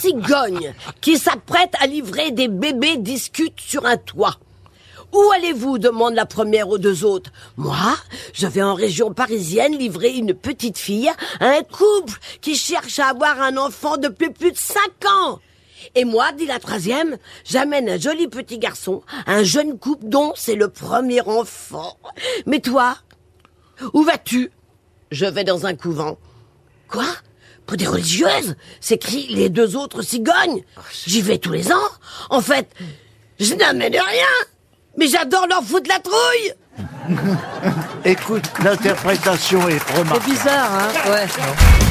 cigognes qui s'apprêtent à livrer des bébés discutent sur un toit. Où allez-vous demande la première aux deux autres. Moi, je vais en région parisienne livrer une petite fille à un couple qui cherche à avoir un enfant depuis plus de cinq ans. Et moi, dit la troisième, j'amène un joli petit garçon, un jeune couple dont c'est le premier enfant. Mais toi, où vas-tu? Je vais dans un couvent. Quoi? Des religieuses s'écrient les deux autres cigognes. J'y vais tous les ans. En fait, je n'amène rien. Mais j'adore leur foutre la trouille Écoute, l'interprétation est remarquable. C'est bizarre, hein Ouais.